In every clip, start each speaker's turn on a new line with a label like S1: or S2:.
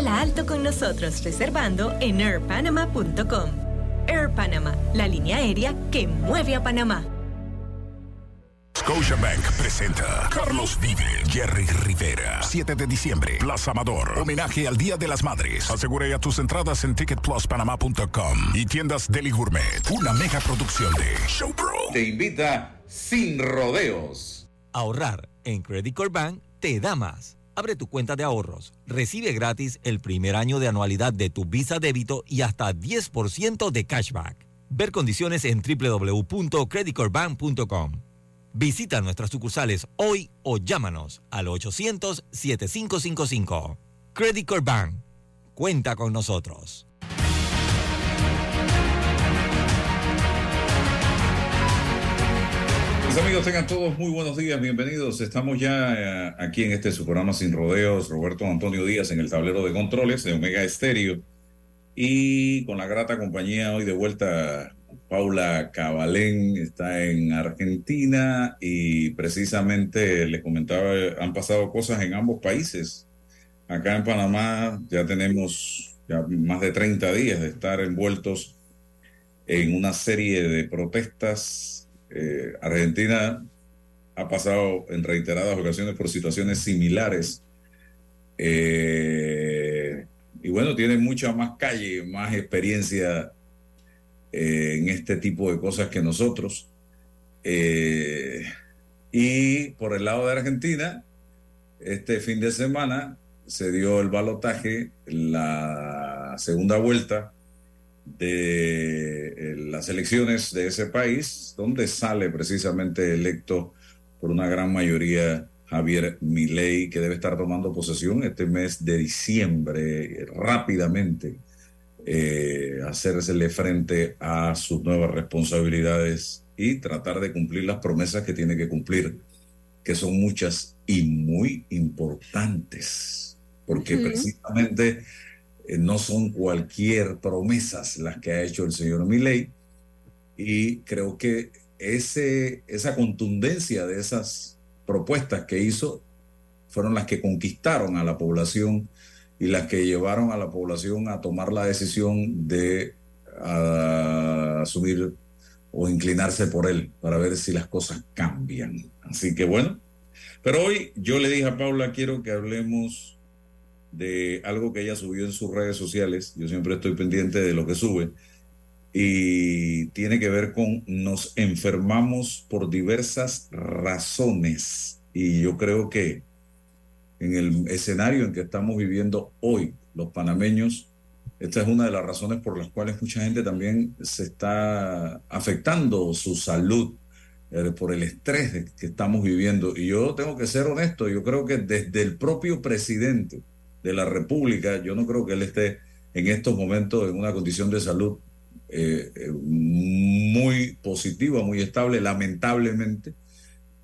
S1: Vuela alto con nosotros reservando en airpanama.com. Air Panama, la línea aérea que mueve a Panamá.
S2: Scotiabank presenta Carlos Vive, Jerry Rivera. 7 de diciembre, Plaza Amador. Homenaje al Día de las Madres. Asegura ya tus entradas en ticketpluspanamá.com y tiendas Deli Gourmet. Una mega producción de Showpro.
S3: Te invita sin rodeos.
S4: Ahorrar en Credit Core Bank te da más. Abre tu cuenta de ahorros. Recibe gratis el primer año de anualidad de tu Visa débito y hasta 10% de cashback. Ver condiciones en www.creditcorebank.com. Visita nuestras sucursales hoy o llámanos al 800-7555. Credit Core. Cuenta con nosotros.
S3: Mis amigos, tengan todos muy buenos días, bienvenidos. Estamos ya eh, aquí en este su programa Sin Rodeos, Roberto Antonio Díaz en el tablero de controles de Omega Estéreo y con la grata compañía hoy de vuelta Paula Cabalén está en Argentina y precisamente le comentaba, han pasado cosas en ambos países. Acá en Panamá ya tenemos ya más de 30 días de estar envueltos en una serie de protestas eh, Argentina ha pasado en reiteradas ocasiones por situaciones similares. Eh, y bueno, tiene mucha más calle, más experiencia eh, en este tipo de cosas que nosotros. y por el lado de Argentina, este fin de semana se dio el balotaje, la segunda vuelta de eh, las elecciones de ese país, donde sale precisamente electo por una gran mayoría Javier Milei, que debe estar tomando posesión este mes de diciembre rápidamente, eh, hacérsele frente a sus nuevas responsabilidades y tratar de cumplir las promesas que tiene que cumplir, que son muchas y muy importantes, porque precisamente eh, no son cualquier promesas las que ha hecho el señor Milley y creo que ese, esa contundencia de esas propuestas que hizo fueron las que conquistaron a la población y las que llevaron a la población a tomar la decisión de asumir o inclinarse por él para ver si las cosas cambian. Así que bueno, pero hoy yo le dije a Paula, quiero que hablemos de algo que ella subió en sus redes sociales. Yo siempre estoy pendiente de lo que sube. Y tiene que ver con nos enfermamos por diversas razones. Y yo creo que en el escenario en que estamos viviendo hoy, los panameños, esta es una de las razones por las cuales mucha gente también se está afectando su salud eh, por el estrés que estamos viviendo. Y yo tengo que ser honesto, yo creo que desde el propio presidente, de la República, yo no creo que él esté en estos momentos en una condición de salud eh, eh, muy positiva, muy estable, lamentablemente.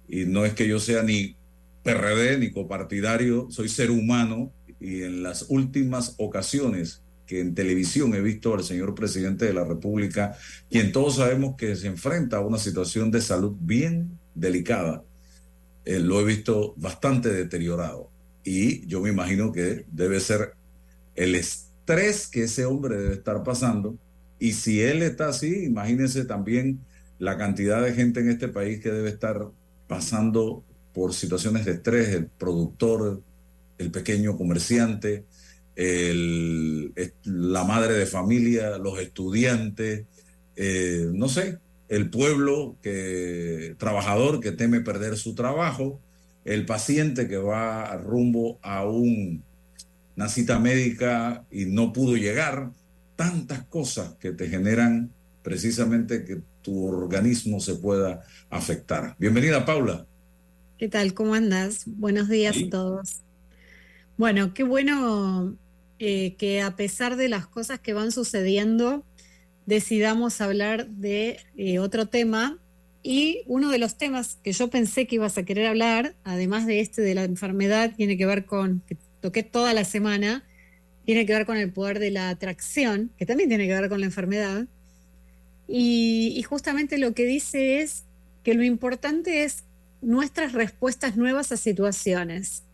S3: Y no es que yo sea ni PRD ni copartidario, soy ser humano y en las últimas ocasiones que en televisión he visto al señor presidente de la República, quien todos sabemos que se enfrenta a una situación de salud bien delicada, eh, lo he visto bastante deteriorado. Y yo me imagino que debe ser el estrés que ese hombre debe estar pasando. Y si él está así, imagínense también la cantidad de gente en este país que debe estar pasando por situaciones de estrés, el productor, el pequeño comerciante, la madre de familia, los estudiantes, eh, no sé, el pueblo que, trabajador que teme perder su trabajo, el paciente que va rumbo a una cita médica y no pudo llegar, tantas cosas que te generan precisamente que tu organismo se pueda afectar. Bienvenida, Paula.
S5: ¿Qué tal? ¿Cómo andas? Buenos días a todos. Bueno, qué bueno eh, que a pesar de las cosas que van sucediendo, decidamos hablar de eh, otro tema y uno de los temas que yo pensé que ibas a querer hablar, además de este de la enfermedad, tiene que ver con, que toqué toda la semana, tiene que ver con el poder de la atracción, que también tiene que ver con la enfermedad. Y, justamente lo que dice es que lo importante es nuestras respuestas nuevas a situaciones.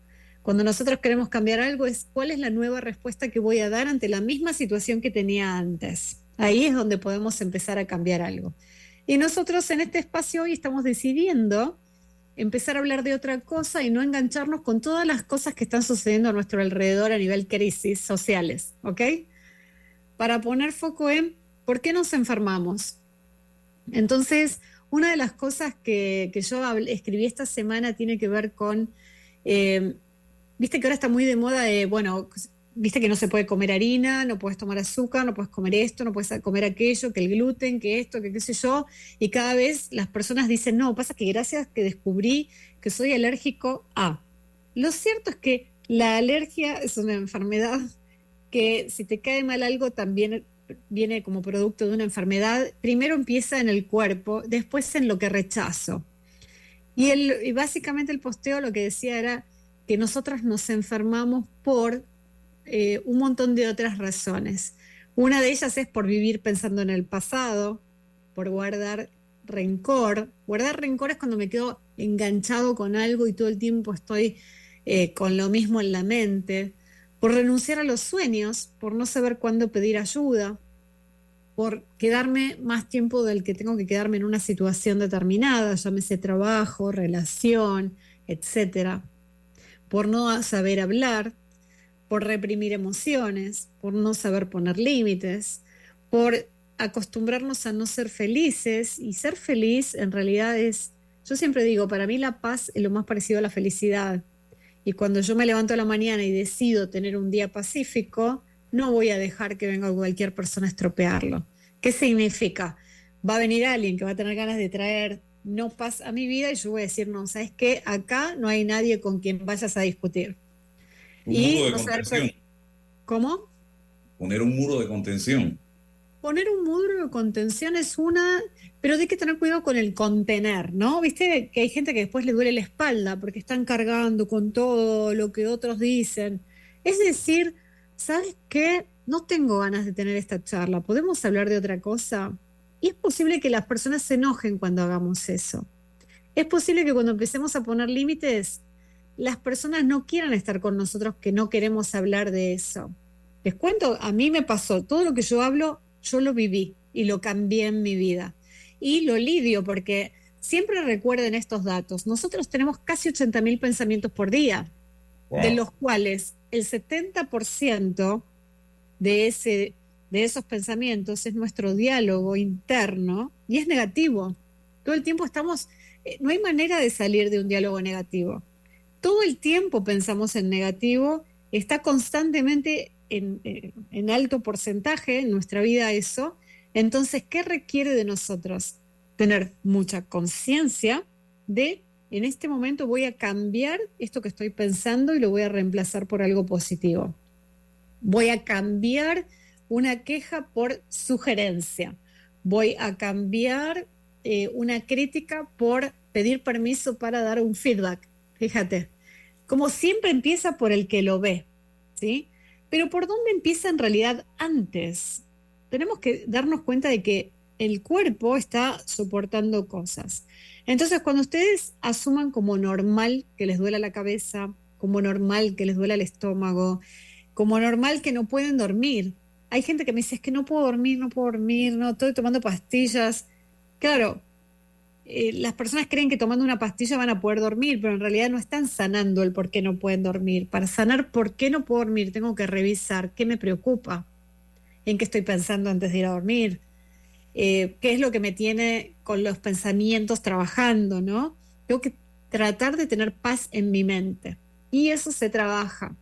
S5: Cuando nosotros queremos cambiar algo es cuál es la nueva respuesta que voy a dar ante la misma situación que tenía antes. Ahí es donde podemos empezar a cambiar algo. Y nosotros en este espacio hoy estamos decidiendo empezar a hablar de otra cosa y no engancharnos con todas las cosas que están sucediendo a nuestro alrededor a nivel crisis sociales, ¿ok? Para poner foco en por qué nos enfermamos. Entonces, una de las cosas que, yo escribí esta semana tiene que ver con, eh, viste que ahora está muy de moda de, bueno, viste que no se puede comer harina, no puedes tomar azúcar, no puedes comer esto, no puedes comer aquello, que el gluten, que esto, que qué sé yo, y cada vez las personas dicen, no, pasa que gracias que descubrí que soy alérgico a. Lo cierto es que la alergia es una enfermedad que si te cae mal algo también viene como producto de una enfermedad, primero empieza en el cuerpo, después en lo que rechazo. Y, el, y básicamente el posteo lo que decía era que nosotras nos enfermamos por eh, un montón de otras razones. Una de ellas es por vivir pensando en el pasado, por guardar rencor. Guardar rencor es cuando me quedo enganchado con algo y todo el tiempo estoy eh, con lo mismo en la mente. Por renunciar a los sueños, por no saber cuándo pedir ayuda, por quedarme más tiempo del que tengo que quedarme en una situación determinada, llámese trabajo, relación, etcétera. Por no saber hablar, por reprimir emociones, por no saber poner límites, por acostumbrarnos a no ser felices y ser feliz en realidad es, yo siempre digo, para mí la paz es lo más parecido a la felicidad. Y cuando yo me levanto a la mañana y decido tener un día pacífico, no voy a dejar que venga cualquier persona a estropearlo. ¿Qué significa? Va a venir alguien que va a tener ganas de traer no paz a mi vida y yo voy a decir, no, ¿sabes qué? Acá no hay nadie con quien vayas a discutir.
S3: Un muro de contención.
S5: ¿Cómo?
S3: Poner un muro de contención.
S5: Poner un muro de contención es una, pero hay que tener cuidado con el contener, ¿no? Viste que hay gente que después le duele la espalda porque están cargando con todo lo que otros dicen. Es decir, ¿sabes qué? No tengo ganas de tener esta charla. ¿Podemos hablar de otra cosa? Y es posible que las personas se enojen cuando hagamos eso. Es posible que cuando empecemos a poner límites las personas no quieran estar con nosotros que no queremos hablar de eso. Les cuento, a mí me pasó, todo lo que yo hablo, yo lo viví y lo cambié en mi vida. Y lo lidio porque siempre recuerden estos datos. Nosotros tenemos casi 80.000 pensamientos por día, de los cuales el 70% de, ese, de esos pensamientos es nuestro diálogo interno y es negativo. Todo el tiempo estamos, eh, no hay manera de salir de un diálogo negativo todo el tiempo pensamos en negativo, está constantemente en, alto porcentaje en nuestra vida eso. Entonces, ¿qué requiere de nosotros? Tener mucha conciencia de, en este momento voy a cambiar esto que estoy pensando y lo voy a reemplazar por algo positivo. Voy a cambiar una queja por sugerencia. Voy a cambiar eh, una crítica por pedir permiso para dar un feedback. Fíjate, como siempre empieza por el que lo ve, ¿sí? Pero ¿por dónde empieza en realidad antes? Tenemos que darnos cuenta de que el cuerpo está soportando cosas. Entonces, cuando ustedes asuman como normal que les duela la cabeza, como normal que les duela el estómago, como normal que no pueden dormir. Hay gente que me dice, es que no puedo dormir, no puedo dormir, no, estoy tomando pastillas. Claro, eh, las personas creen que tomando una pastilla van a poder dormir, pero en realidad no están sanando el por qué no pueden dormir. Para sanar por qué no puedo dormir, tengo que revisar qué me preocupa, en qué estoy pensando antes de ir a dormir, eh, qué es lo que me tiene con los pensamientos trabajando, ¿no? Tengo que tratar de tener paz en mi mente. Y eso se trabaja.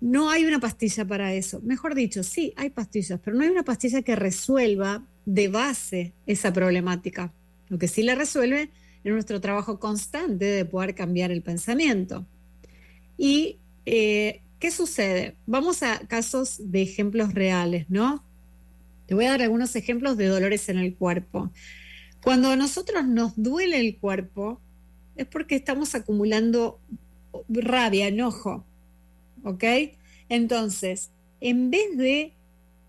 S5: No hay una pastilla para eso. Mejor dicho, sí, hay pastillas, pero no hay una pastilla que resuelva de base esa problemática. Lo que sí la resuelve es nuestro trabajo constante de poder cambiar el pensamiento. ¿Y eh, qué sucede? Vamos a casos de ejemplos reales, ¿no? Te voy a dar algunos ejemplos de dolores en el cuerpo. Cuando a nosotros nos duele el cuerpo, es porque estamos acumulando rabia, enojo. ¿Ok? Entonces, en vez de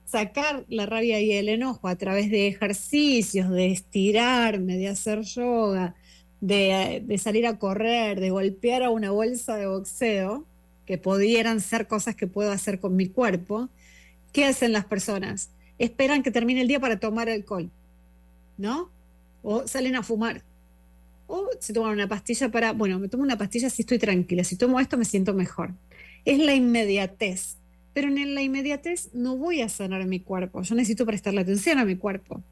S5: sacar la rabia y el enojo a través de ejercicios, de estirarme, de hacer yoga, de, salir a correr, de golpear a una bolsa de boxeo, que pudieran ser cosas que puedo hacer con mi cuerpo, ¿qué hacen las personas? Esperan que termine el día para tomar alcohol, ¿no? O salen a fumar. O se toman una pastilla para, bueno, me tomo una pastilla si estoy tranquila, si tomo esto me siento mejor. Es la inmediatez. Pero en la inmediatez no voy a sanar mi cuerpo, yo necesito prestarle atención a mi cuerpo.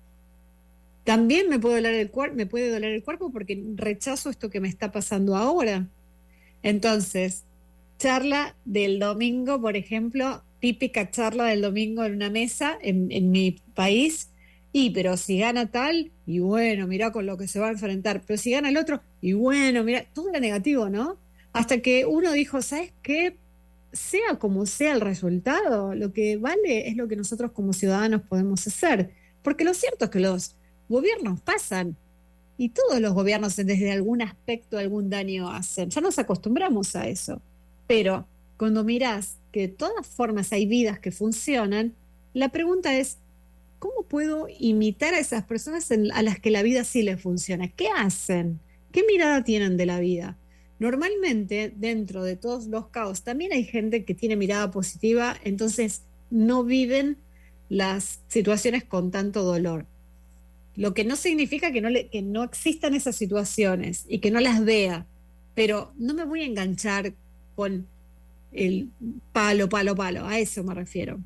S5: También me puede doler el, cuerpo porque rechazo esto que me está pasando ahora. Entonces, charla del domingo, por ejemplo, típica charla del domingo en una mesa en, en mi país, y pero si gana tal, y bueno, mira con lo que se va a enfrentar, pero si gana el otro, y bueno, mira, todo era negativo, ¿no? Hasta que uno dijo, ¿sabes qué? Sea como sea el resultado, lo que vale es lo que nosotros como ciudadanos podemos hacer. Porque lo cierto es que los gobiernos pasan y todos los gobiernos desde algún aspecto algún daño hacen. Ya nos acostumbramos a eso. Pero cuando mirás que de todas formas hay vidas que funcionan, la pregunta es, ¿cómo puedo imitar a esas personas a las que la vida sí les funciona? ¿Qué hacen? ¿Qué mirada tienen de la vida? Normalmente, dentro de todos los caos, también hay gente que tiene mirada positiva, entonces no viven las situaciones con tanto dolor. Lo que no significa que no, que no existan esas situaciones y que no las vea, pero no me voy a enganchar con el palo, palo, palo, a eso me refiero.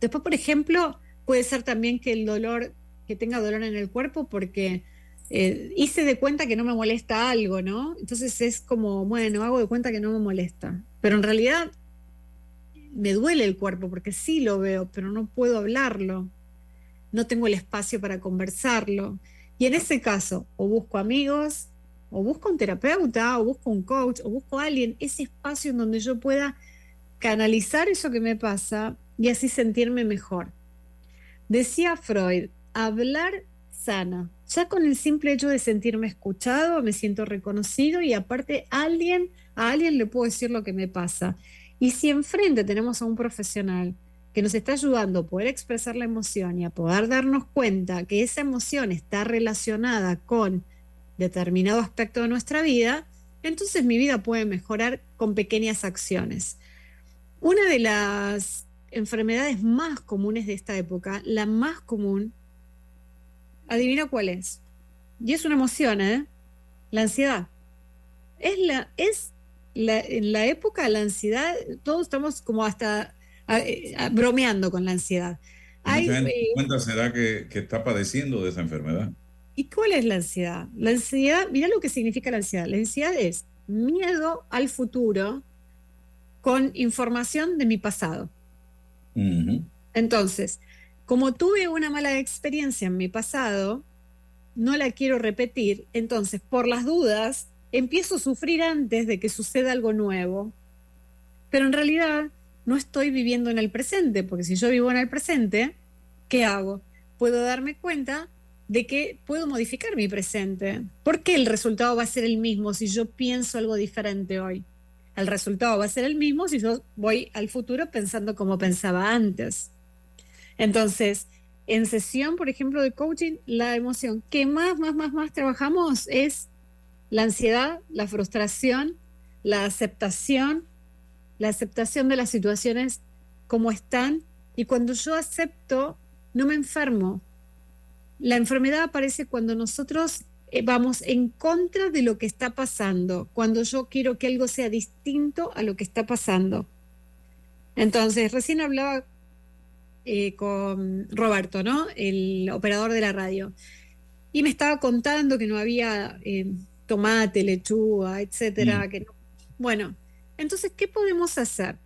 S5: Después, por ejemplo, puede ser también que el dolor, que tenga dolor en el cuerpo porque eh, hice de cuenta que no me molesta algo, ¿no? Entonces es como, bueno, hago de cuenta que no me molesta, pero en realidad me duele el cuerpo porque sí lo veo, pero no puedo hablarlo no tengo el espacio para conversarlo. Y en ese caso, o busco amigos, o busco un terapeuta, o busco un coach, o busco a alguien, ese espacio en donde yo pueda canalizar eso que me pasa y así sentirme mejor. Decía Freud, hablar sana. Ya con el simple hecho de sentirme escuchado, me siento reconocido y aparte alguien, a alguien le puedo decir lo que me pasa. Y si enfrente tenemos a un profesional que nos está ayudando a poder expresar la emoción y a poder darnos cuenta que esa emoción está relacionada con determinado aspecto de nuestra vida, entonces mi vida puede mejorar con pequeñas acciones. Una de las enfermedades más comunes de esta época, la más común, adivina cuál es. Y es una emoción, ¿eh? La ansiedad. Es la, es la, en la época la ansiedad, todos estamos como hasta bromeando con la ansiedad.
S3: Hay, eh, cuenta será que, que, está padeciendo de esa enfermedad.
S5: ¿Y cuál es la ansiedad? La ansiedad, mira lo que significa la ansiedad. La ansiedad es miedo al futuro con información de mi pasado. Entonces, como tuve una mala experiencia en mi pasado, no la quiero repetir, entonces por las dudas empiezo a sufrir antes de que suceda algo nuevo. Pero en realidad no estoy viviendo en el presente, porque si yo vivo en el presente, ¿qué hago? Puedo darme cuenta de que puedo modificar mi presente. ¿Por qué el resultado va a ser el mismo si yo pienso algo diferente hoy? El resultado va a ser el mismo si yo voy al futuro pensando como pensaba antes. Entonces, en sesión, por ejemplo, de coaching, la emoción que más, más, más, más trabajamos es la ansiedad, la frustración, la aceptación la aceptación de las situaciones como están y cuando yo acepto, no me enfermo. La enfermedad aparece cuando nosotros eh, vamos en contra de lo que está pasando, cuando yo quiero que algo sea distinto a lo que está pasando. Entonces, recién hablaba eh, con Roberto, ¿no? El operador de la radio. Y me estaba contando que no había eh, tomate, lechuga, etcétera. Mm. Que Bueno, entonces, ¿qué podemos hacer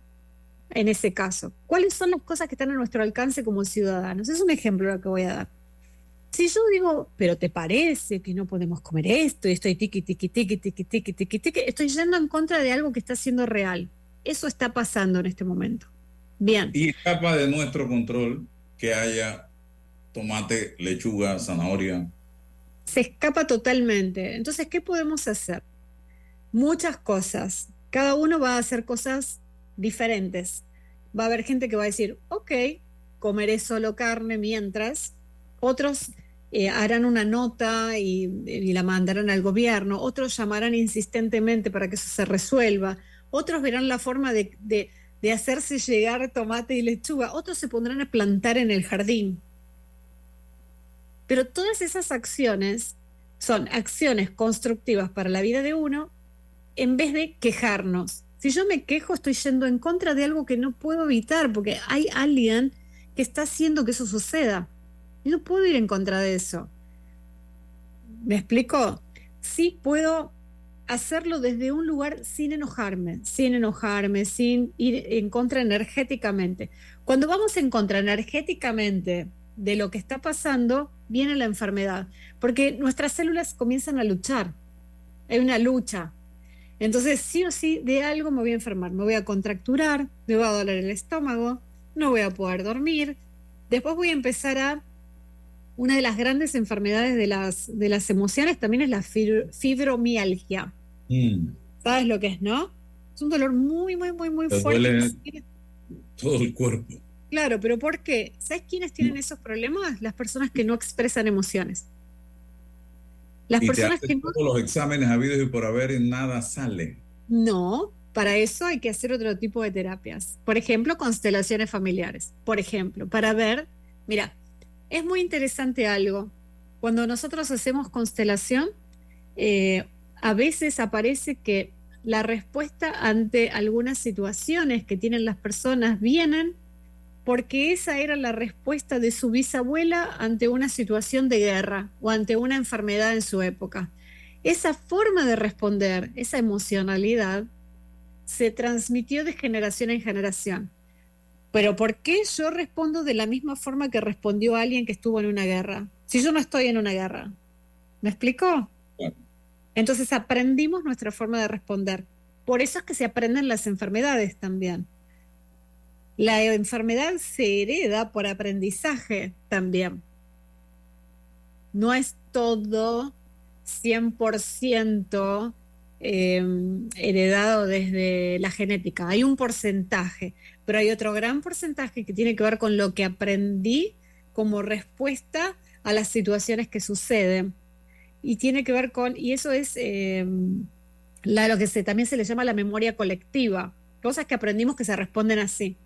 S5: en ese caso? ¿Cuáles son las cosas que están a nuestro alcance como ciudadanos? Es un ejemplo lo que voy a dar. Si yo digo, pero te parece que no podemos comer esto y estoy tiki, tiki, tiki, tiki, tiki, tiki, tiki, estoy yendo en contra de algo que está siendo real. Eso está pasando en este momento. Bien.
S3: Y escapa de nuestro control que haya tomate, lechuga, zanahoria.
S5: Se escapa totalmente. Entonces, ¿qué podemos hacer? Muchas cosas cada uno va a hacer cosas diferentes. Va a haber gente que va a decir, ok, comeré solo carne mientras. Otros eh, harán una nota y, la mandarán al gobierno. Otros llamarán insistentemente para que eso se resuelva. otros verán la forma de, de hacerse llegar tomate y lechuga, otros se pondrán a plantar en el jardín. Pero todas esas acciones son acciones constructivas para la vida de uno en vez de quejarnos. Si yo me quejo, estoy yendo en contra de algo que no puedo evitar, porque hay alguien que está haciendo que eso suceda. Y no puedo ir en contra de eso. ¿Me explico? Sí puedo hacerlo desde un lugar sin enojarme, sin enojarme, sin ir en contra energéticamente. Cuando vamos en contra energéticamente de lo que está pasando, viene la enfermedad, porque nuestras células comienzan a luchar. Hay una lucha. Entonces, sí o sí, de algo me voy a enfermar. Me voy a contracturar, me va a doler el estómago, no voy a poder dormir. Después voy a empezar a una de las grandes enfermedades de las, de las emociones también es la fibromialgia. Mm. ¿Sabes lo que es, no? Es un dolor muy, muy, muy, muy fuerte.
S3: todo el cuerpo.
S5: Claro, pero ¿por qué? ¿Sabes quiénes tienen esos problemas? Las personas que no expresan emociones.
S3: Las personas que no... Todos los exámenes habidos y por haber y nada sale.
S5: No, para eso hay que hacer otro tipo de terapias. Por ejemplo, constelaciones familiares. Por ejemplo, para ver, mira, es muy interesante algo. Cuando nosotros hacemos constelación, eh, a veces aparece que la respuesta ante algunas situaciones que tienen las personas vienen porque esa era la respuesta de su bisabuela ante una situación de guerra o ante una enfermedad en su época. Esa forma de responder, esa emocionalidad, se transmitió de generación en generación. Pero ¿por qué yo respondo de la misma forma que respondió alguien que estuvo en una guerra? Si yo no estoy en una guerra. ¿Me explicó? Entonces aprendimos nuestra forma de responder. Por eso es que se aprenden las enfermedades también. La enfermedad se hereda por aprendizaje también. No es todo 100% em, heredado desde la genética. Hay un porcentaje, pero hay otro gran porcentaje que tiene que ver con lo que aprendí como respuesta a las situaciones que suceden y tiene que ver con, y eso es eh, lo que se, también se le llama la memoria colectiva, cosas que aprendimos que se responden así.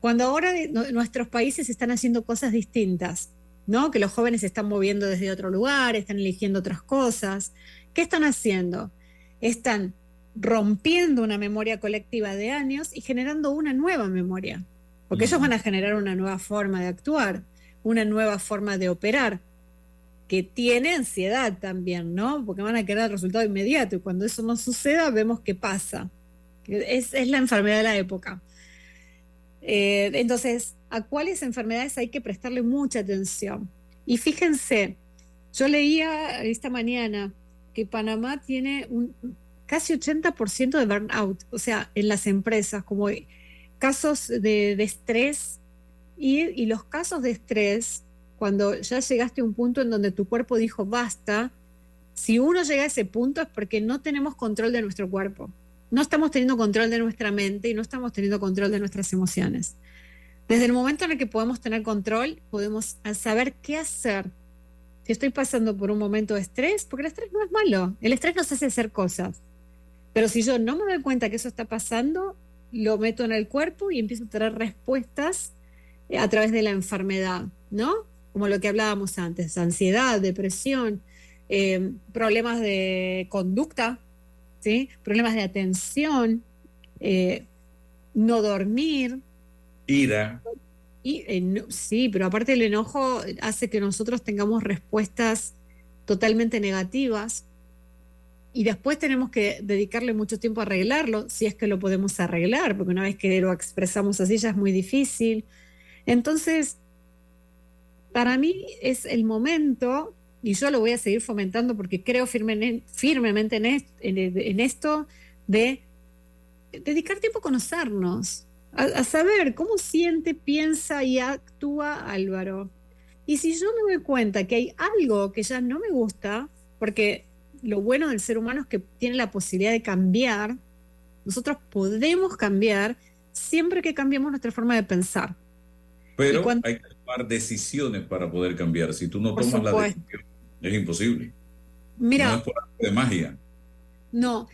S5: Cuando ahora nuestros países están haciendo cosas distintas, ¿no? Que los jóvenes se están moviendo desde otro lugar, están eligiendo otras cosas. ¿Qué están haciendo? Están rompiendo una memoria colectiva de años y generando una nueva memoria, porque ellos van a generar una nueva forma de actuar, una nueva forma de operar que tiene ansiedad también, ¿no? Porque van a querer el resultado inmediato y cuando eso no suceda vemos qué pasa. Es, es la enfermedad de la época. Eh, entonces, ¿a cuáles enfermedades hay que prestarle mucha atención? Y fíjense, yo leía esta mañana que Panamá tiene un casi 80% de burnout, o sea, en las empresas, como casos de, estrés y, y los casos de estrés cuando ya llegaste a un punto en donde tu cuerpo dijo basta, si uno llega a ese punto es porque no tenemos control de nuestro cuerpo. No estamos teniendo control de nuestra mente y no estamos teniendo control de nuestras emociones. Desde el momento en el que podemos tener control, podemos saber qué hacer. Si estoy pasando por un momento de estrés, porque el estrés no es malo, el estrés nos hace hacer cosas. Pero si yo no me doy cuenta que eso está pasando, lo meto en el cuerpo y empiezo a tener respuestas eh, a través de la enfermedad, ¿no? Como lo que hablábamos antes, ansiedad, depresión, eh, problemas de conducta, ¿sí? problemas de atención, eh, no dormir.
S3: Ira.
S5: Y, eh, sí, pero aparte el enojo hace que nosotros tengamos respuestas totalmente negativas y después tenemos que dedicarle mucho tiempo a arreglarlo, si es que lo podemos arreglar, porque una vez que lo expresamos así ya es muy difícil. Entonces, para mí es el momento, y yo lo voy a seguir fomentando porque creo firmemente en, esto, de dedicar tiempo a conocernos, a, saber cómo siente, piensa y actúa Álvaro. Y si yo me doy cuenta que hay algo que ya no me gusta, porque lo bueno del ser humano es que tiene la posibilidad de cambiar, nosotros podemos cambiar siempre que cambiemos nuestra forma de pensar.
S3: Pero hay que tomar decisiones para poder cambiar. Si tú no tomas la decisión, es imposible.
S5: Mira,
S3: no es por arte de magia.
S5: No.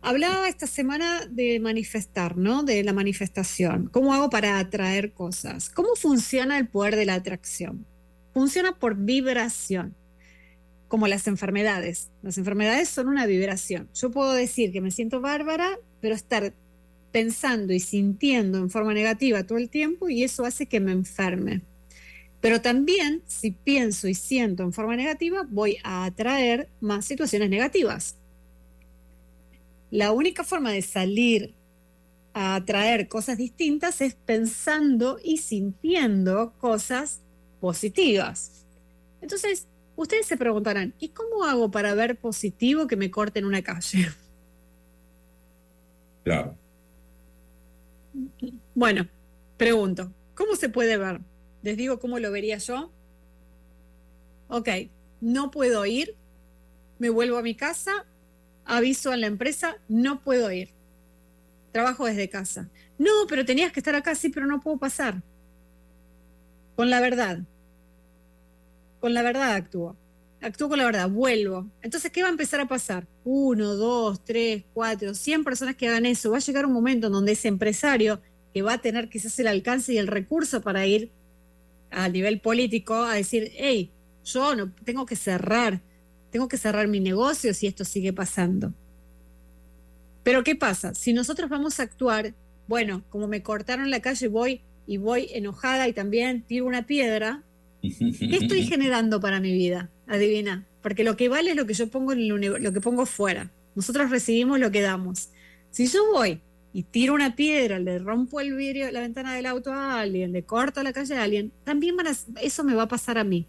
S5: Hablaba esta semana de manifestar, ¿no? De la manifestación. ¿Cómo hago para atraer cosas? ¿Cómo funciona el poder de la atracción? Funciona por vibración, como las enfermedades. Las enfermedades son una vibración. Yo puedo decir que me siento bárbara, pero estar pensando y sintiendo en forma negativa todo el tiempo y eso hace que me enferme. Pero también, si pienso y siento en forma negativa, voy a atraer más situaciones negativas. La única forma de salir a atraer cosas distintas es pensando y sintiendo cosas positivas. Entonces, ustedes se preguntarán, ¿y cómo hago para ver positivo que me corten una calle?
S3: Claro.
S5: Bueno, pregunto, ¿cómo se puede ver? Les digo cómo lo vería yo. Ok, no puedo ir, me vuelvo a mi casa, aviso a la empresa, no puedo ir. Trabajo desde casa. No, pero tenías que estar acá, sí, pero no puedo pasar. Con la verdad. Con la verdad actúo. Actúo con la verdad, vuelvo. Entonces, ¿qué va a empezar a pasar? Uno, dos, tres, cuatro, cien personas que hagan eso. Va a llegar un momento en donde ese empresario, que va a tener quizás el alcance y el recurso para ir a nivel político a decir, hey, yo no tengo que cerrar, tengo que cerrar mi negocio si esto sigue pasando. Pero ¿qué pasa? Si nosotros vamos a actuar, bueno, como me cortaron la calle, voy y voy enojada y también tiro una piedra, ¿qué estoy generando para mi vida? Adivina, porque lo que vale es lo que yo pongo en el lo que pongo fuera. Nosotros recibimos lo que damos. Si yo voy y tiro una piedra, le rompo el vidrio, la ventana del auto a alguien, le corto la calle a alguien, también eso me va a pasar a mí.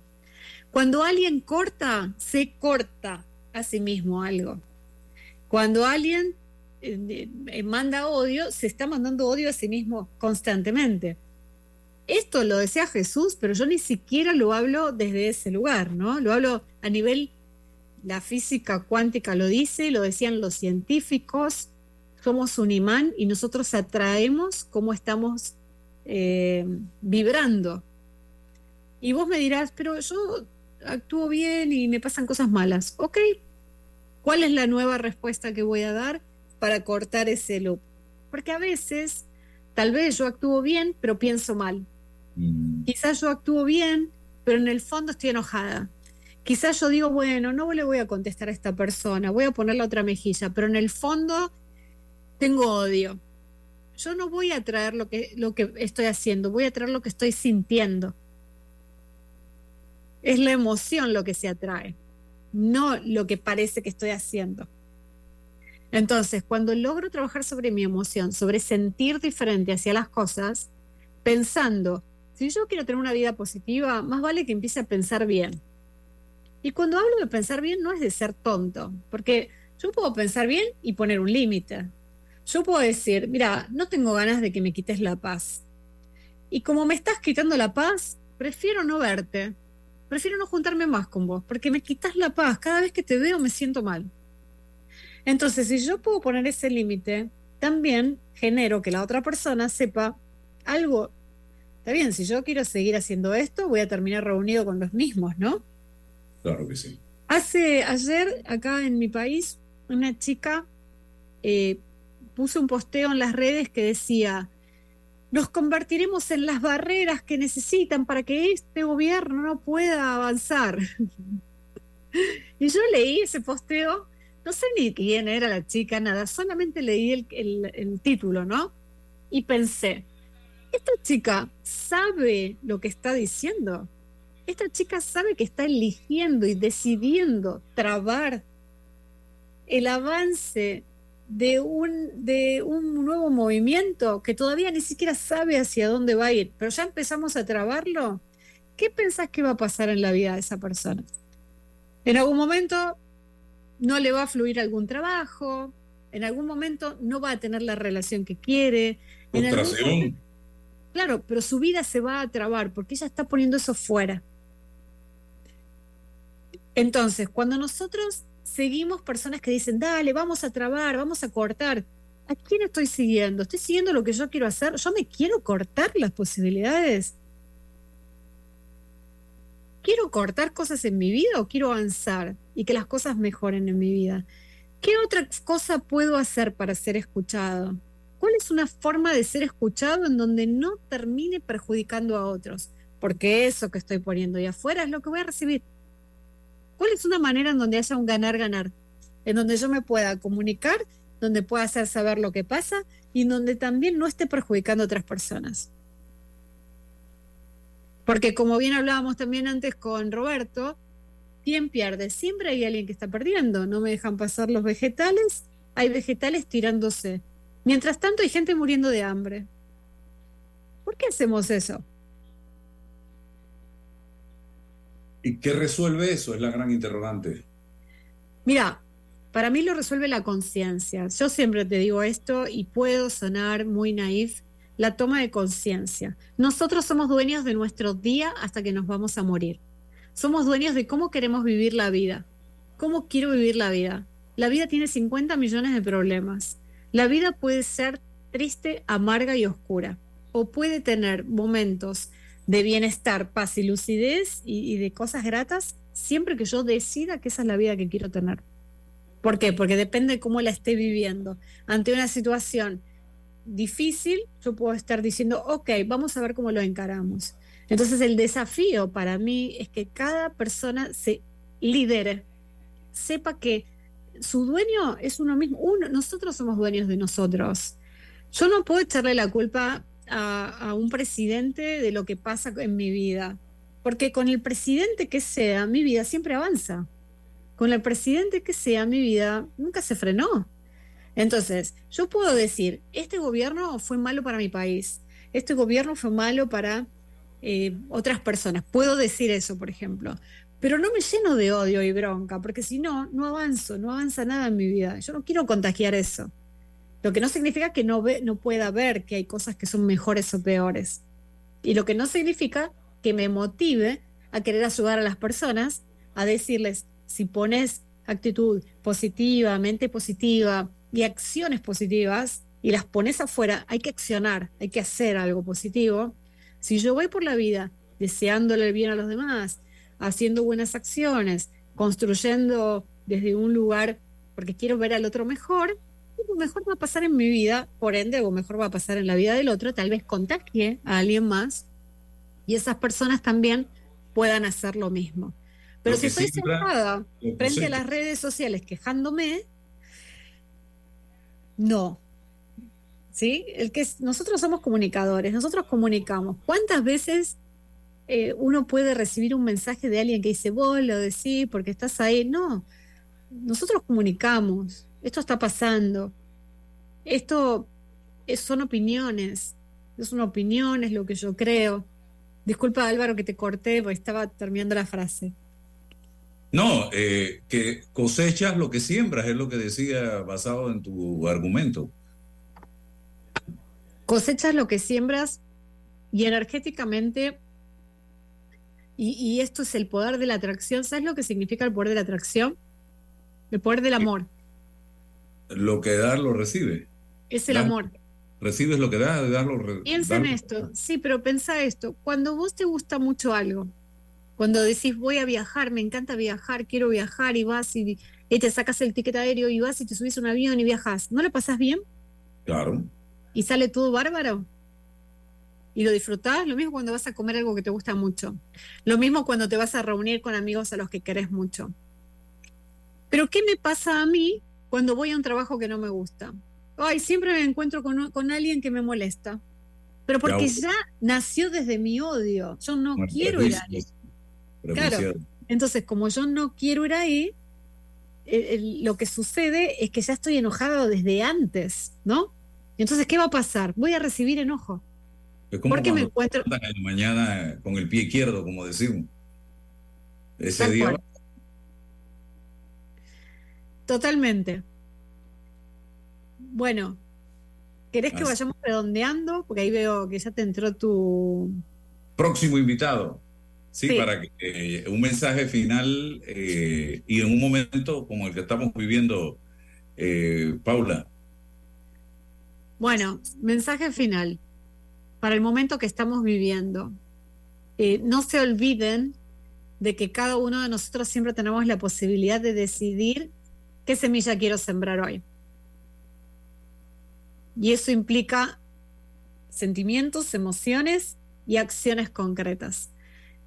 S5: Cuando alguien corta, se corta a sí mismo algo. Cuando alguien eh, eh, manda odio, se está mandando odio a sí mismo constantemente. Esto lo decía Jesús, pero yo ni siquiera lo hablo desde ese lugar, ¿no? Lo hablo a nivel, la física cuántica lo dice, lo decían los científicos, somos un imán y nosotros atraemos cómo estamos eh, vibrando. Y vos me dirás, pero yo actúo bien y me pasan cosas malas. Ok, ¿cuál es la nueva respuesta que voy a dar para cortar ese loop? Porque a veces, tal vez yo actúo bien, pero pienso mal. Mm. Quizás yo actúo bien, pero en el fondo estoy enojada. Quizás yo digo, bueno, no le voy a contestar a esta persona, voy a ponerle otra mejilla, pero en el fondo tengo odio. Yo no voy a traer lo que, lo que estoy haciendo, voy a traer lo que estoy sintiendo. Es la emoción lo que se atrae, no lo que parece que estoy haciendo. Entonces, cuando logro trabajar sobre mi emoción, sobre sentir diferente hacia las cosas, pensando, si yo quiero tener una vida positiva, más vale que empiece a pensar bien. Y cuando hablo de pensar bien, no es de ser tonto, porque yo puedo pensar bien y poner un límite. Yo puedo decir, mira, no tengo ganas de que me quites la paz. Y como me estás quitando la paz, prefiero no verte. Prefiero no juntarme más con vos, porque me quitas la paz. Cada vez que te veo me siento mal. Entonces, si yo puedo poner ese límite, también genero que la otra persona sepa algo. Está bien, si yo quiero seguir haciendo esto, voy a terminar reunido con los mismos, ¿no?
S3: Claro que sí.
S5: Hace ayer, acá en mi país, una chica eh, puse un posteo en las redes que decía, nos convertiremos en las barreras que necesitan para que este gobierno no pueda avanzar. y yo leí ese posteo, no sé ni quién era la chica, nada, solamente leí el, el título, ¿no? Y pensé, esta chica sabe lo que está diciendo. Esta chica sabe que está eligiendo y decidiendo trabar el avance de un, de un nuevo movimiento que todavía ni siquiera sabe hacia dónde va a ir, pero ya empezamos a trabarlo, ¿qué pensás que va a pasar en la vida de esa persona? En algún momento no le va a fluir algún trabajo, en algún momento no va a tener la relación que quiere. En claro, pero su vida se va a trabar porque ella está poniendo eso fuera. Entonces, cuando nosotros seguimos personas que dicen, dale, vamos a trabar, vamos a cortar. ¿A quién estoy siguiendo? ¿Estoy siguiendo lo que yo quiero hacer? ¿Yo me quiero cortar las posibilidades? ¿Quiero cortar cosas en mi vida o quiero avanzar y que las cosas mejoren en mi vida? ¿Qué otra cosa puedo hacer para ser escuchado? ¿Cuál es una forma de ser escuchado en donde no termine perjudicando a otros? Porque eso que estoy poniendo ahí afuera es lo que voy a recibir. ¿Cuál es una manera en donde haya un ganar-ganar? En donde yo me pueda comunicar, donde pueda hacer saber lo que pasa y donde también no esté perjudicando a otras personas. Porque como bien hablábamos también antes con Roberto, ¿quién pierde? Siempre hay alguien que está perdiendo. No me dejan pasar los vegetales, hay vegetales tirándose. Mientras tanto hay gente muriendo de hambre. ¿Por qué hacemos eso?
S3: ¿Y qué resuelve eso? Es la gran interrogante.
S5: Mira, para mí lo resuelve la conciencia. Yo siempre te digo esto y puedo sonar muy naif, la toma de conciencia. Nosotros somos dueños de nuestro día hasta que nos vamos a morir. Somos dueños de cómo queremos vivir la vida. ¿Cómo quiero vivir la vida? La vida tiene 50 millones de problemas. La vida puede ser triste, amarga y oscura. O puede tener momentos de bienestar, paz y lucidez y, de cosas gratas siempre que yo decida que esa es la vida que quiero tener. ¿Por qué? Porque depende de cómo la esté viviendo. Ante una situación difícil, yo puedo estar diciendo, ok, vamos a ver cómo lo encaramos. Entonces el desafío para mí es que cada persona se lidere, sepa que su dueño es uno mismo, uno, nosotros somos dueños de nosotros. Yo no puedo echarle la culpa a, un presidente de lo que pasa en mi vida, porque con el presidente que sea, mi vida siempre avanza. Con el presidente que sea, mi vida nunca se frenó. Entonces, yo puedo decir, este gobierno fue malo para mi país, este gobierno fue malo para eh, otras personas. Puedo decir eso, por ejemplo. Pero no me lleno de odio y bronca, porque si no, no avanzo, no avanza nada en mi vida. Yo no quiero contagiar eso. Lo que no significa que no, ve, no pueda ver que hay cosas que son mejores o peores. Y lo que no significa que me motive a querer ayudar a las personas, a decirles, si pones actitud positiva, mente positiva, y acciones positivas y las pones afuera, hay que accionar, hay que hacer algo positivo. Si yo voy por la vida deseándole el bien a los demás, haciendo buenas acciones, construyendo desde un lugar porque quiero ver al otro mejor, lo mejor va a pasar en mi vida, por ende, o mejor va a pasar en la vida del otro, tal vez contagie a alguien más y esas personas también puedan hacer lo mismo. Pero si estoy sentada frente a las redes sociales quejándome, no. ¿Sí? El que nosotros somos comunicadores, nosotros comunicamos. ¿Cuántas veces eh, uno puede recibir un mensaje de alguien que dice, vos lo decís porque estás ahí? No, nosotros comunicamos, esto está pasando, esto es, son opiniones, es una opinión, es lo que yo creo. Disculpa Álvaro que te corté porque estaba terminando la frase.
S3: No, eh, que cosechas lo que siembras, es lo que decía basado en tu argumento.
S5: Cosechas lo que siembras y energéticamente, y, y, esto es el poder de la atracción, ¿sabes lo que significa el poder de la atracción? El poder del amor.
S3: Lo que da lo recibe.
S5: Es el da, amor.
S3: Recibes lo que da, de darlo. Re,
S5: Piensa en esto, sí, pero pensa esto, cuando vos te gusta mucho algo, cuando decís voy a viajar, me encanta viajar, quiero viajar y vas y, y, te sacas el ticket aéreo y vas y te subís a un avión y viajas, ¿no lo pasás bien?
S3: Claro.
S5: ¿Y sale todo bárbaro? ¿Y lo disfrutás? Lo mismo cuando vas a comer algo que te gusta mucho. Lo mismo cuando te vas a reunir con amigos a los que querés mucho. Pero ¿qué me pasa a mí cuando voy a un trabajo que no me gusta? Ay, siempre me encuentro con, con alguien que me molesta. Pero porque ya, ya nació desde mi odio. Yo no quiero ir ahí. Claro. Entonces, como yo no quiero ir ahí, lo que sucede es que ya estoy enojado desde antes, ¿no? Entonces, ¿qué va a pasar? Voy a recibir enojo.
S3: Es como
S5: porque me encuentro.
S3: En mañana con el pie izquierdo, como decimos. Ese Tal día.
S5: Cual. Totalmente. Bueno, ¿querés que vayamos redondeando? Porque ahí veo que ya te entró tu.
S3: Próximo invitado. Sí, sí, para que eh, un mensaje final eh, y en un momento como el que estamos viviendo, eh, Paula.
S5: Bueno, mensaje final para el momento que estamos viviendo. No se olviden de que cada uno de nosotros siempre tenemos la posibilidad de decidir ¿qué semilla quiero sembrar hoy? Y eso implica sentimientos, emociones y acciones concretas.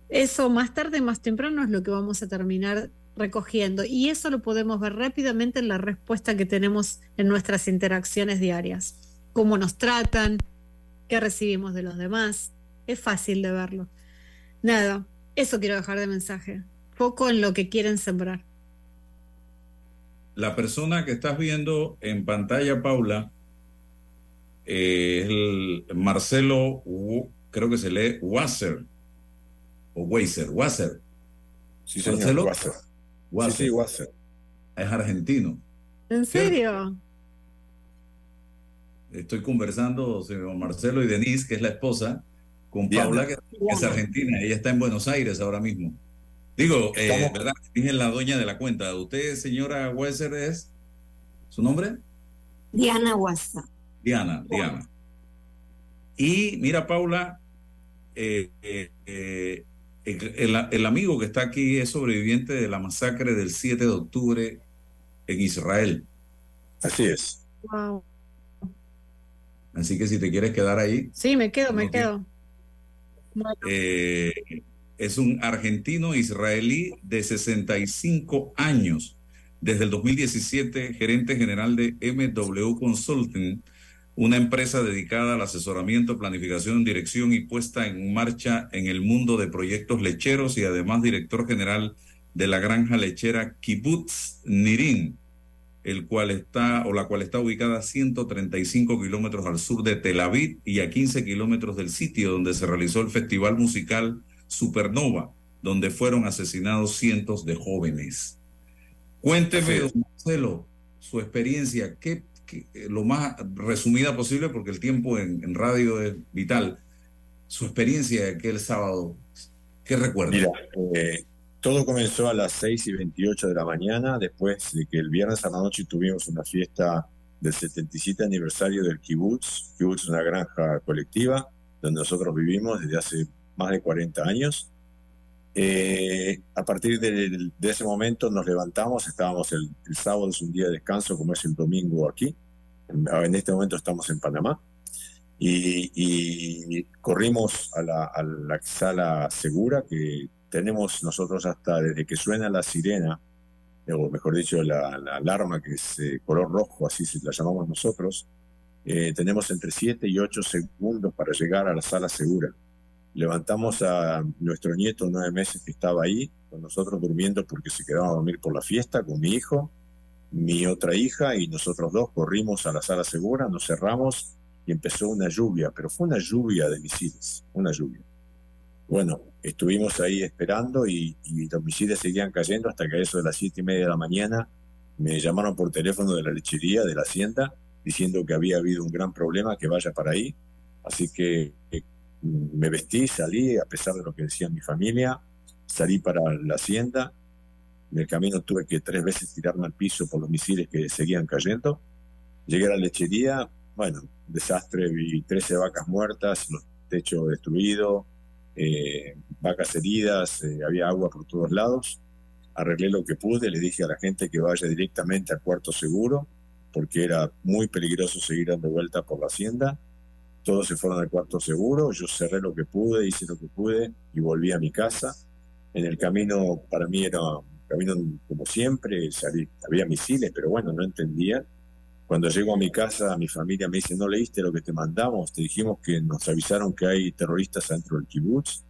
S5: Eso más tarde, más temprano es lo que vamos a terminar recogiendo y eso lo podemos ver rápidamente en la respuesta que tenemos en nuestras interacciones diarias. Cómo nos tratan, qué recibimos de los demás. Es fácil de verlo. Nada, eso quiero dejar de mensaje. Poco en lo que quieren sembrar.
S3: La persona que estás viendo en pantalla, Paula, eh, es el Marcelo, creo que se lee Wasser, o Weiser, Wasser.
S6: Sí, señor, Marcelo
S3: Wasser. Sí, sí, Wasser. Es argentino.
S5: ¿En serio?
S3: Estoy conversando con Marcelo y Denise, que es la esposa, con Paula, que es argentina. Ella está en Buenos Aires ahora mismo. Digo, eh, ¿verdad? Es la dueña de la cuenta. ¿Usted, señora Wasser, es su nombre?
S7: Diana Wasser.
S3: Diana, Diana. Y mira, Paula, eh, eh, el, amigo que está aquí es sobreviviente de la masacre del 7 de octubre en Israel.
S6: Así es.
S5: Wow.
S3: Así que si te quieres quedar ahí.
S5: Sí, me quedo, me quedo.
S3: Eh, es un argentino israelí de 65 años. Desde el 2017, gerente general de MW Consulting una empresa dedicada al asesoramiento, planificación, dirección y puesta en marcha en el mundo de proyectos lecheros y además director general de la granja lechera Kibbutz Nirin, el cual está o la cual está ubicada a 135 kilómetros al sur de Tel Aviv y a 15 kilómetros del sitio donde se realizó el festival musical Supernova, donde fueron asesinados cientos de jóvenes. Cuénteme, Marcelo, su experiencia, ¿qué eh, lo más resumida posible, porque el tiempo en, radio es vital. Su experiencia de aquel sábado, ¿qué recuerda?
S6: Mira, eh, todo comenzó a las 6 y 28 de la mañana, después de que el viernes a la noche tuvimos una fiesta del 77 aniversario del Kibbutz. Kibbutz es una granja colectiva donde nosotros vivimos desde hace más de 40 años. Eh, a partir de, ese momento nos levantamos, estábamos el, sábado, es un día de descanso como es el domingo aquí, en, este momento estamos en Panamá, y, corrimos a la, sala segura que tenemos nosotros hasta desde que suena la sirena, o mejor dicho, la, alarma que es eh, color rojo, así se la llamamos nosotros, eh, tenemos entre 7 y 8 segundos para llegar a la sala segura levantamos a nuestro nieto nueve meses que estaba ahí con nosotros durmiendo porque se quedaba a dormir por la fiesta con mi hijo, mi otra hija y nosotros dos corrimos a la sala segura, nos cerramos y empezó una lluvia, pero fue una lluvia de misiles, una lluvia. Bueno, estuvimos ahí esperando y, los misiles seguían cayendo hasta que a eso de las siete y media de la mañana me llamaron por teléfono de la lechería, de la hacienda, diciendo que había habido un gran problema, que vaya para ahí. Así que eh, me vestí, salí, a pesar de lo que decía mi familia, salí para la hacienda. En el camino tuve que tres veces tirarme al piso por los misiles que seguían cayendo. Llegué a la lechería, bueno, desastre, vi 13 vacas muertas, los techos destruidos, eh, vacas heridas, eh, había agua por todos lados. Arreglé lo que pude, le dije a la gente que vaya directamente al cuarto seguro, porque era muy peligroso seguir dando vuelta por la hacienda todos se fueron al cuarto seguro, yo cerré lo que pude, hice lo que pude y volví a mi casa. En el camino, para mí era un camino como siempre, salí, había misiles, pero bueno, no entendía. Cuando llego a mi casa, mi familia me dice, ¿no leíste lo que te mandamos? Te dijimos que nos avisaron que hay terroristas dentro del kibutz.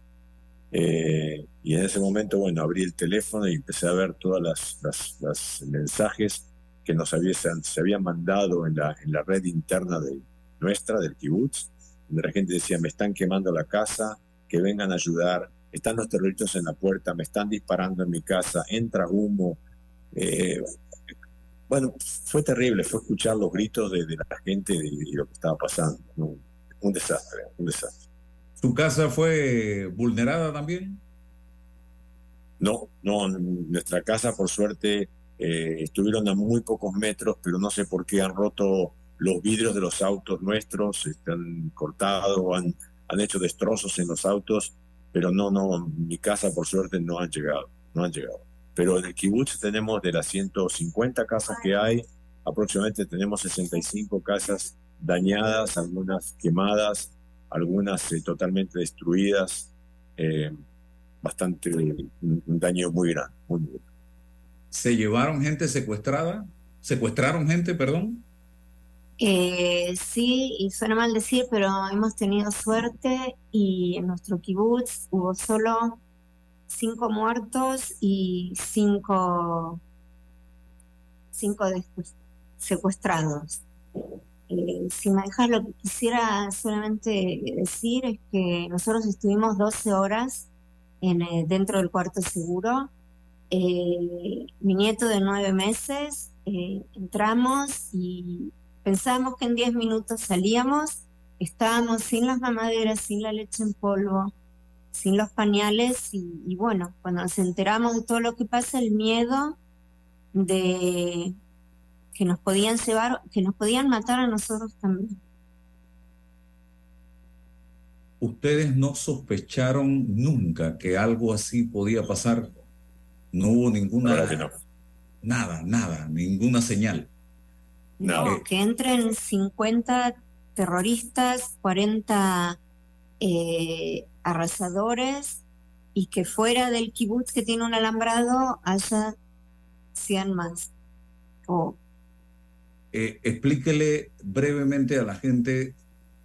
S6: Eh, y en ese momento, bueno, abrí el teléfono y empecé a ver todas las, las, mensajes que nos se habían mandado en la, en la red interna de, nuestra, del kibutz, donde la gente decía, me están quemando la casa, que vengan a ayudar, están los terroristas en la puerta, me están disparando en mi casa, entra humo. Eh, bueno, fue terrible, fue escuchar los gritos de, la gente y lo que estaba pasando. Un desastre, un desastre.
S3: ¿Tu casa fue vulnerada también?
S6: No, no, nuestra casa por suerte eh, estuvieron a muy pocos metros, pero no sé por qué han roto los vidrios de los autos nuestros están cortados, han, han hecho destrozos en los autos, pero no, no, mi casa por suerte no han llegado, no han llegado. pero en el kibutz tenemos de las 150 casas que hay, aproximadamente tenemos 65 casas dañadas, algunas quemadas, algunas eh, totalmente destruidas, eh, bastante, un, daño muy grande,
S3: ¿Se llevaron gente secuestrada? ¿Secuestraron gente, perdón?
S7: Eh, sí, y suena mal decir, pero hemos tenido suerte y en nuestro kibutz hubo solo cinco muertos y cinco, cinco secuestrados. Eh, si me dejas lo que quisiera solamente decir es que nosotros estuvimos 12 horas eh, dentro del cuarto seguro. Mi nieto de nueve meses, entramos y pensábamos que en 10 minutos salíamos, estábamos sin las mamaderas, sin la leche en polvo, sin los pañales y, bueno, cuando nos enteramos de todo lo que pasa, el miedo de que nos podían llevar, que nos podían matar a nosotros también.
S3: ¿Ustedes no sospecharon nunca que algo así podía pasar? No hubo ninguna... Nada, nada, ninguna señal.
S7: No, que entren 50 terroristas, 40 eh, arrasadores y que fuera del kibutz que tiene un alambrado haya 100 más.
S3: Eh, explíquele brevemente a la gente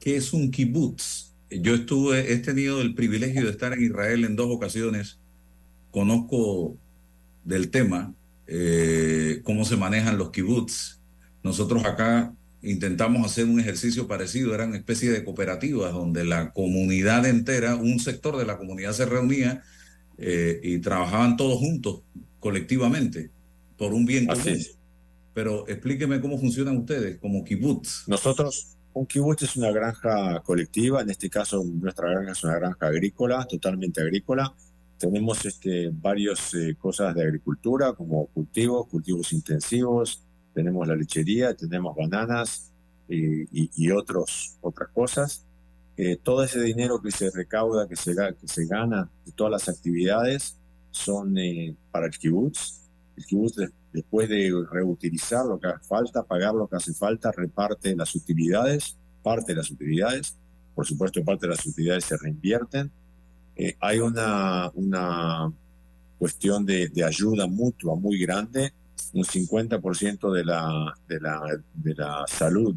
S3: qué es un kibutz. Yo estuve, he tenido el privilegio de estar en Israel en dos ocasiones. Conozco del tema, eh, cómo se manejan los kibutz. Nosotros acá intentamos hacer un ejercicio parecido, eran especie de cooperativas donde la comunidad entera, un sector de la comunidad se reunía eh, y trabajaban todos juntos, colectivamente, por un bien común. Pero explíqueme cómo funcionan ustedes como kibutz.
S6: Nosotros, un kibutz es una granja colectiva, en este caso nuestra granja es una granja agrícola, totalmente agrícola. Tenemos este, varias eh, cosas de agricultura, como cultivos, cultivos intensivos, tenemos la lechería, tenemos bananas eh, y, otros, otras cosas. Eh, todo ese dinero que se recauda, que se, que se gana de todas las actividades, son eh, para el kibutz. El kibutz, después de reutilizar lo que hace falta, pagar lo que hace falta, reparte las utilidades, parte de las utilidades. Por supuesto, parte de las utilidades se reinvierten. hay una, una cuestión de, de ayuda mutua muy grande un 50% de la, de, la, de la salud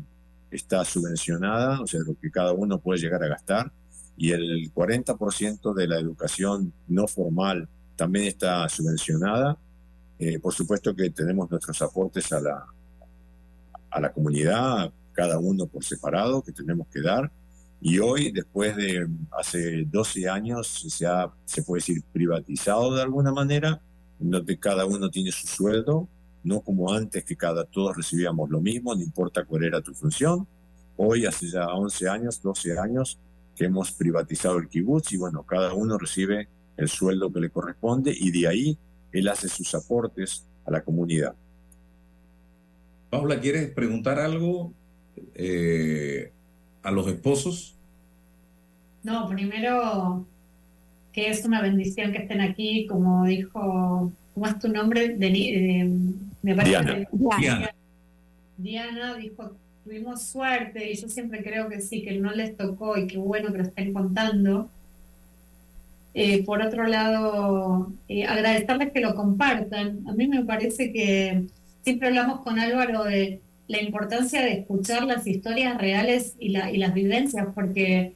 S6: está subvencionada, o sea, lo que cada uno puede llegar a gastar, y el 40% de la educación no formal también está subvencionada. Eh, por supuesto que tenemos nuestros aportes a la, a la comunidad, cada uno por separado, que tenemos que dar. Y hoy, después de hace 12 años, se ha, se puede decir, privatizado de alguna manera, donde cada uno tiene su sueldo, no como antes que cada todos recibíamos lo mismo, no importa cuál era tu función. Hoy, hace ya 11 años, 12 años, que hemos privatizado el kibutz y bueno, cada uno recibe el sueldo que le corresponde y de ahí él hace sus aportes a la comunidad.
S3: Paula, ¿quieres preguntar algo eh, a los esposos?
S5: No, primero que es una bendición que estén aquí, como dijo ¿Cómo es tu nombre? Me parece
S6: Diana.
S5: Diana. dijo, tuvimos suerte y yo siempre creo que sí, que no les tocó y qué bueno que lo estén contando. Eh, por otro lado, eh, agradecerles que lo compartan. A mí me parece que siempre hablamos con Álvaro de la importancia de escuchar las historias reales y, la, y las vivencias, porque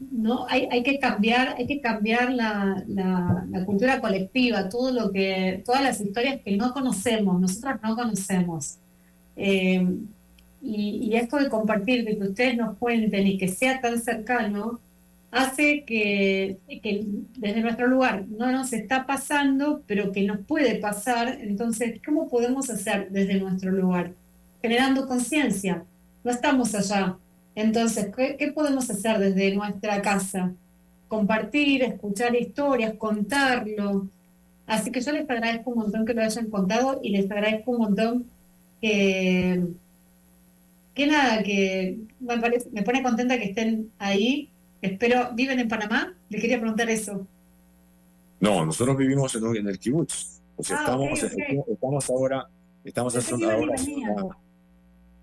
S5: no hay, hay que cambiar hay que cambiar la, la, cultura colectiva todo lo que todas las historias que no conocemos nosotros no conocemos. Eh, y, y, esto de compartir de que ustedes nos cuenten y que sea tan cercano hace que, que desde nuestro lugar no nos está pasando pero que nos puede pasar. Entonces cómo podemos hacer desde nuestro lugar generando conciencia. No estamos allá entonces, ¿qué, podemos hacer desde nuestra casa? Compartir, escuchar historias, contarlo. Así que yo les agradezco un montón que lo hayan contado y les agradezco un montón que, que nada, que me, parece, me pone contenta que estén ahí. Espero, ¿viven en Panamá? Les quería preguntar eso.
S6: No, nosotros vivimos en, el kibutz. O sea, ah, estamos, estamos ahora, estamos haciendo ahora,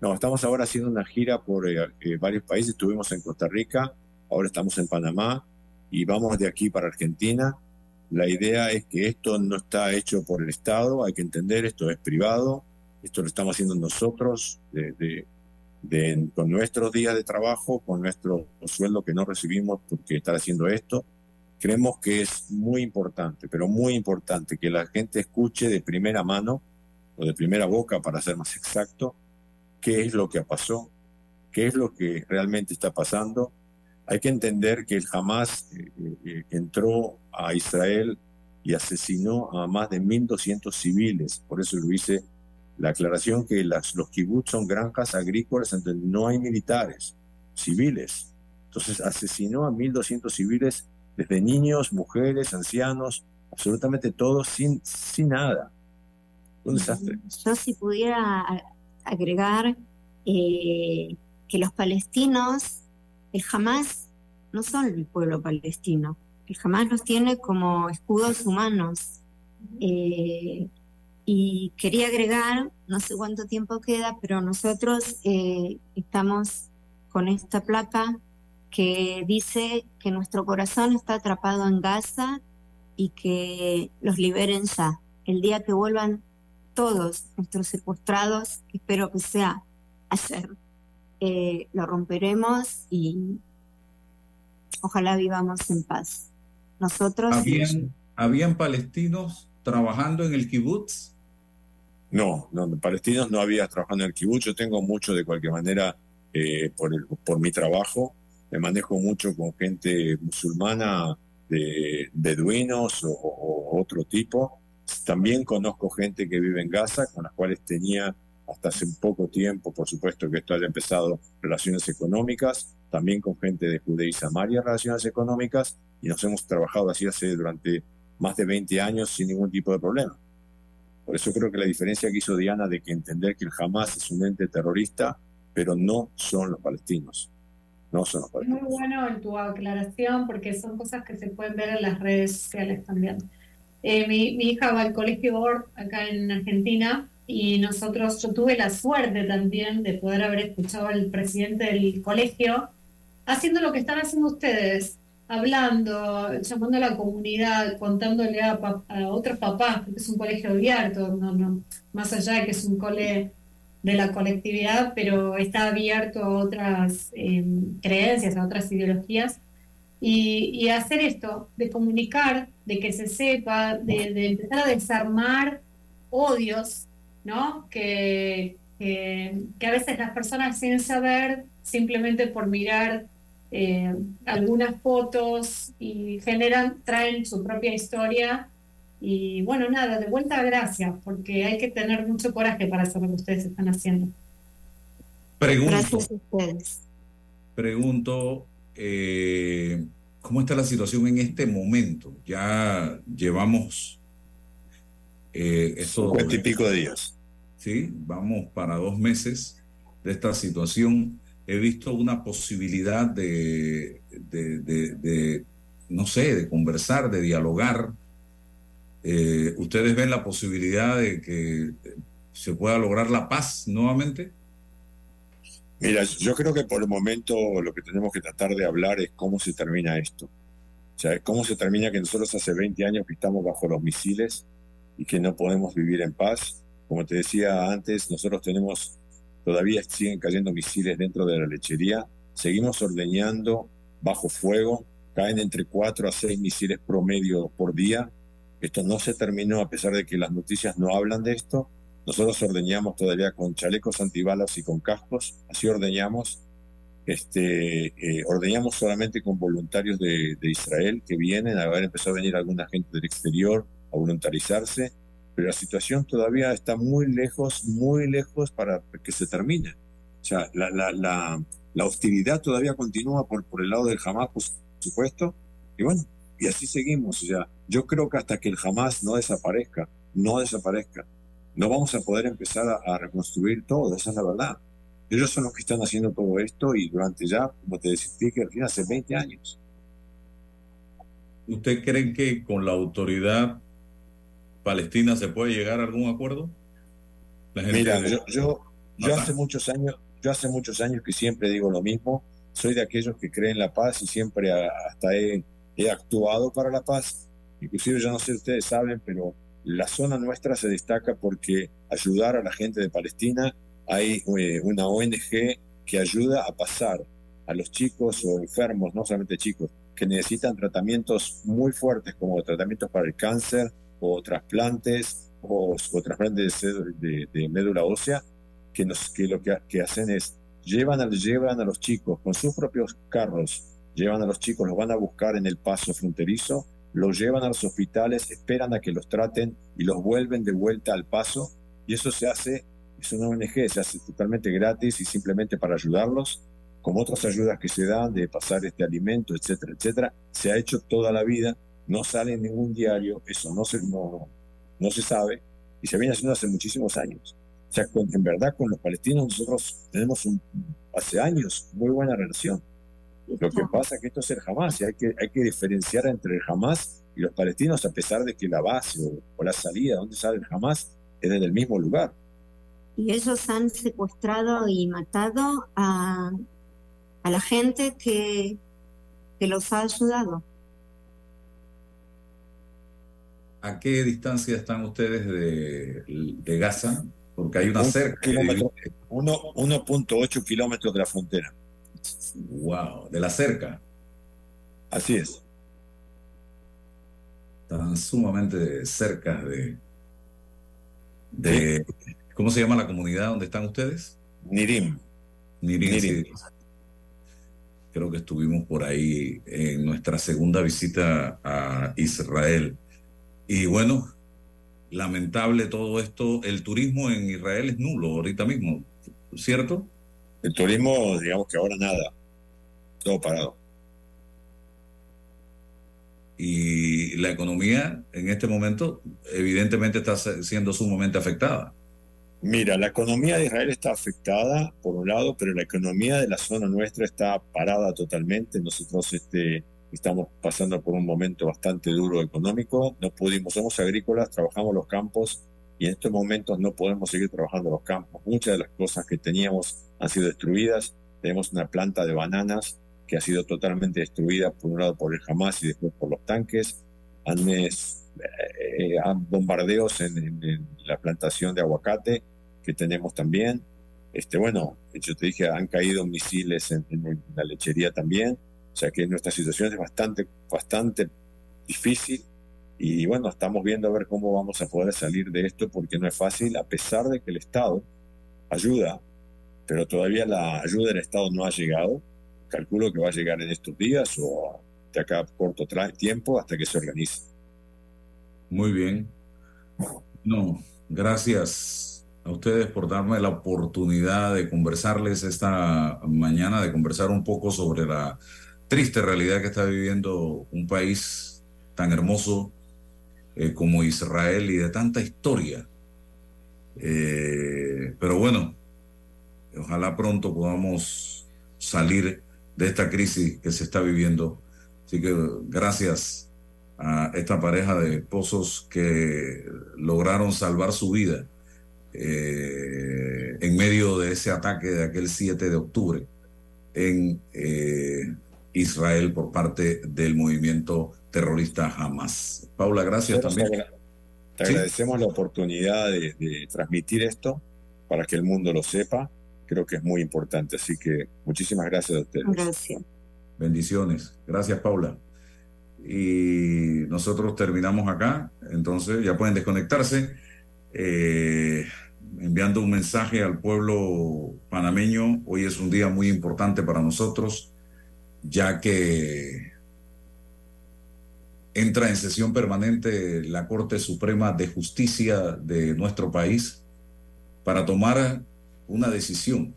S6: no, estamos ahora haciendo una gira por eh, eh, varios países. Estuvimos en Costa Rica, ahora estamos en Panamá y vamos de aquí para Argentina. La idea es que esto no está hecho por el Estado, hay que entender, esto es privado, esto lo estamos haciendo nosotros de, con nuestros días de trabajo, con nuestro sueldo que no recibimos porque estar haciendo esto. Creemos que es muy importante, pero muy importante que la gente escuche de primera mano o de primera boca, para ser más exacto, qué es lo que pasó, qué es lo que realmente está pasando. Hay que entender que el Hamas eh, eh, entró a Israel y asesinó a más de 1.200 civiles. Por eso lo hice la aclaración que las, los kibbutz son granjas agrícolas donde no hay militares, civiles. Entonces asesinó a 1.200 civiles desde niños, mujeres, ancianos, absolutamente todos sin, sin nada. Un desastre.
S7: Yo si pudiera agregar eh, que los palestinos, el Hamas, no son el pueblo palestino. El Hamas los tiene como escudos humanos. Eh, y quería agregar, no sé cuánto tiempo queda, pero nosotros eh, estamos con esta placa que dice que nuestro corazón está atrapado en Gaza y que los liberen ya. El día que vuelvan todos nuestros secuestrados, espero que sea ayer, eh, lo romperemos y ojalá vivamos en paz. Nosotros...
S3: ¿Habían, ¿habían palestinos trabajando en el kibutz?
S6: No, no, palestinos no había trabajando en el kibutz. Yo tengo mucho de cualquier manera eh, por, por mi trabajo me manejo mucho con gente musulmana, de beduinos o, otro tipo. También conozco gente que vive en Gaza, con las cuales tenía hasta hace poco tiempo, por supuesto que esto haya empezado, relaciones económicas, también con gente de Judea y Samaria, relaciones económicas, y nos hemos trabajado así hace durante más de 20 años sin ningún tipo de problema. Por eso creo que la diferencia que hizo Diana de que entender que el Hamas es un ente terrorista, pero no son los palestinos. No son
S5: Muy bueno en tu aclaración porque son cosas que se pueden ver en las redes sociales también. Eh, mi, hija va al colegio Or acá en Argentina y nosotros, yo tuve la suerte también de poder haber escuchado al presidente del colegio haciendo lo que están haciendo ustedes, hablando, llamando a la comunidad, contándole a, a otros papás, porque es un colegio abierto, no, no, más allá de que es un cole de la colectividad, pero está abierto a otras em, creencias, a otras ideologías. Y, hacer esto, de comunicar, de que se sepa, de, empezar a desarmar odios, ¿no? Que, que, a veces las personas sin saber, simplemente por mirar eh, algunas fotos y generan, traen su propia historia y bueno, nada, de vuelta gracias, porque hay que tener mucho coraje para hacer lo que ustedes están haciendo.
S3: Pregunto, gracias a ustedes. Pregunto, eh, ¿cómo está la situación en este momento? Ya llevamos
S6: eh, esos y pico de días.
S3: Sí, vamos para dos meses de esta situación. He visto una posibilidad de, de no sé, de conversar, de dialogar eh, ¿Ustedes ven la posibilidad de que se pueda lograr la paz nuevamente?
S6: Mira, yo creo que por el momento lo que tenemos que tratar de hablar es cómo se termina esto. O sea, cómo se termina que nosotros hace 20 años que estamos bajo los misiles y que no podemos vivir en paz. Como te decía antes, nosotros tenemos, todavía siguen cayendo misiles dentro de la lechería, seguimos ordeñando bajo fuego, caen entre 4 a 6 misiles promedio por día esto no se terminó a pesar de que las noticias no hablan de esto. Nosotros ordeñamos todavía con chalecos antibalas y con cascos, así ordeñamos. Este, eh, ordeñamos solamente con voluntarios de, Israel que vienen, a ver, empezó a venir alguna gente del exterior a voluntarizarse, pero la situación todavía está muy lejos, muy lejos para que se termine. O sea, la, la, la, la hostilidad todavía continúa por, por el lado del Hamas, por supuesto, y bueno, y así seguimos. O sea, yo creo que hasta que el Hamas no desaparezca, no desaparezca, no vamos a poder empezar a, reconstruir todo, esa es la verdad. Ellos son los que están haciendo todo esto y durante ya, como te final hace 20 años.
S3: ¿Usted cree que con la autoridad Palestina se puede llegar a algún acuerdo?
S6: Mira, yo, yo, yo hace muchos años, yo hace muchos años que siempre digo lo mismo. Soy de aquellos que creen la paz y siempre hasta he, he actuado para la paz. Inclusive, ya no sé si ustedes saben, pero la zona nuestra se destaca porque ayudar a la gente de Palestina, hay eh, una ONG que ayuda a pasar a los chicos o enfermos, no solamente chicos, que necesitan tratamientos muy fuertes como tratamientos para el cáncer o trasplantes o, trasplantes de, médula ósea, que, nos, que lo que, hacen es llevan a, llevan a los chicos con sus propios carros, llevan a los chicos, los van a buscar en el paso fronterizo, los llevan a los hospitales, esperan a que los traten y los vuelven de vuelta al paso. Y eso se hace, es una ONG, se hace totalmente gratis y simplemente para ayudarlos como otras ayudas que se dan de pasar este alimento, etcétera, etcétera, se ha hecho toda la vida, no sale en ningún diario, eso no se, no, no se sabe, y se viene haciendo hace muchísimos años. O sea, en verdad con los palestinos nosotros tenemos hace años muy buena relación. Lo que pasa es que esto es el Hamas y hay que, hay que diferenciar entre el Hamas y los palestinos a pesar de que la base o, la salida donde sale el Hamas es en el mismo lugar.
S7: Y ellos han secuestrado y matado a a la gente que, que los ha ayudado.
S3: ¿A qué distancia están ustedes de, de Gaza? Porque hay una cerca.
S6: 1.8 kilómetros de la frontera.
S3: Wow, de la cerca.
S6: Así es.
S3: Están sumamente cerca de, de ¿cómo se llama la comunidad donde están ustedes?
S6: Nirim.
S3: Nirim. Nirim creo que estuvimos por ahí en nuestra segunda visita a Israel. Y bueno, lamentable todo esto, el turismo en Israel es nulo ahorita mismo, ¿cierto?
S6: El turismo, digamos que ahora nada, todo parado.
S3: Y la economía en este momento evidentemente está siendo sumamente afectada.
S6: Mira, la economía de Israel está afectada, por un lado, pero la economía de la zona nuestra está parada totalmente. Nosotros este, estamos pasando por un momento bastante duro económico. No pudimos, somos agrícolas, trabajamos los campos y en estos momentos no podemos seguir trabajando los campos. Muchas de las cosas que teníamos han sido destruidas. Tenemos una planta de bananas que ha sido totalmente destruida, por un lado por el Hamas y después por los tanques. Han, eh, bombardeos en la plantación de aguacate que tenemos también. Este, bueno, yo te dije, han caído misiles en, la lechería también, o sea que nuestra situación es bastante, bastante difícil y bueno, estamos viendo a ver cómo vamos a poder salir de esto porque no es fácil, a pesar de que el Estado ayuda, pero todavía la ayuda del Estado no ha llegado. Calculo que va a llegar en estos días o de acá a corto tiempo hasta que se organice.
S3: Muy bien. No, gracias a ustedes por darme la oportunidad de conversarles esta mañana, de conversar un poco sobre la triste realidad que está viviendo un país tan hermoso eh, como Israel y de tanta historia. Eh, pero bueno, ojalá pronto podamos salir de esta crisis que se está viviendo. Así que gracias a esta pareja de esposos que lograron salvar su vida eh, en medio de ese ataque de aquel 7 de octubre en eh, Israel por parte del movimiento terrorista Hamas. Paula, gracias también.
S6: Te agradecemos la oportunidad de, transmitir esto para que el mundo lo sepa. Creo que es muy importante. Así que muchísimas gracias a ustedes.
S7: Gracias.
S3: Bendiciones. Gracias, Paula. Y nosotros terminamos acá. Entonces ya pueden desconectarse. Eh, enviando un mensaje al pueblo panameño. Hoy es un día muy importante para nosotros, ya que entra en sesión permanente la Corte Suprema de Justicia de nuestro país para tomar una decisión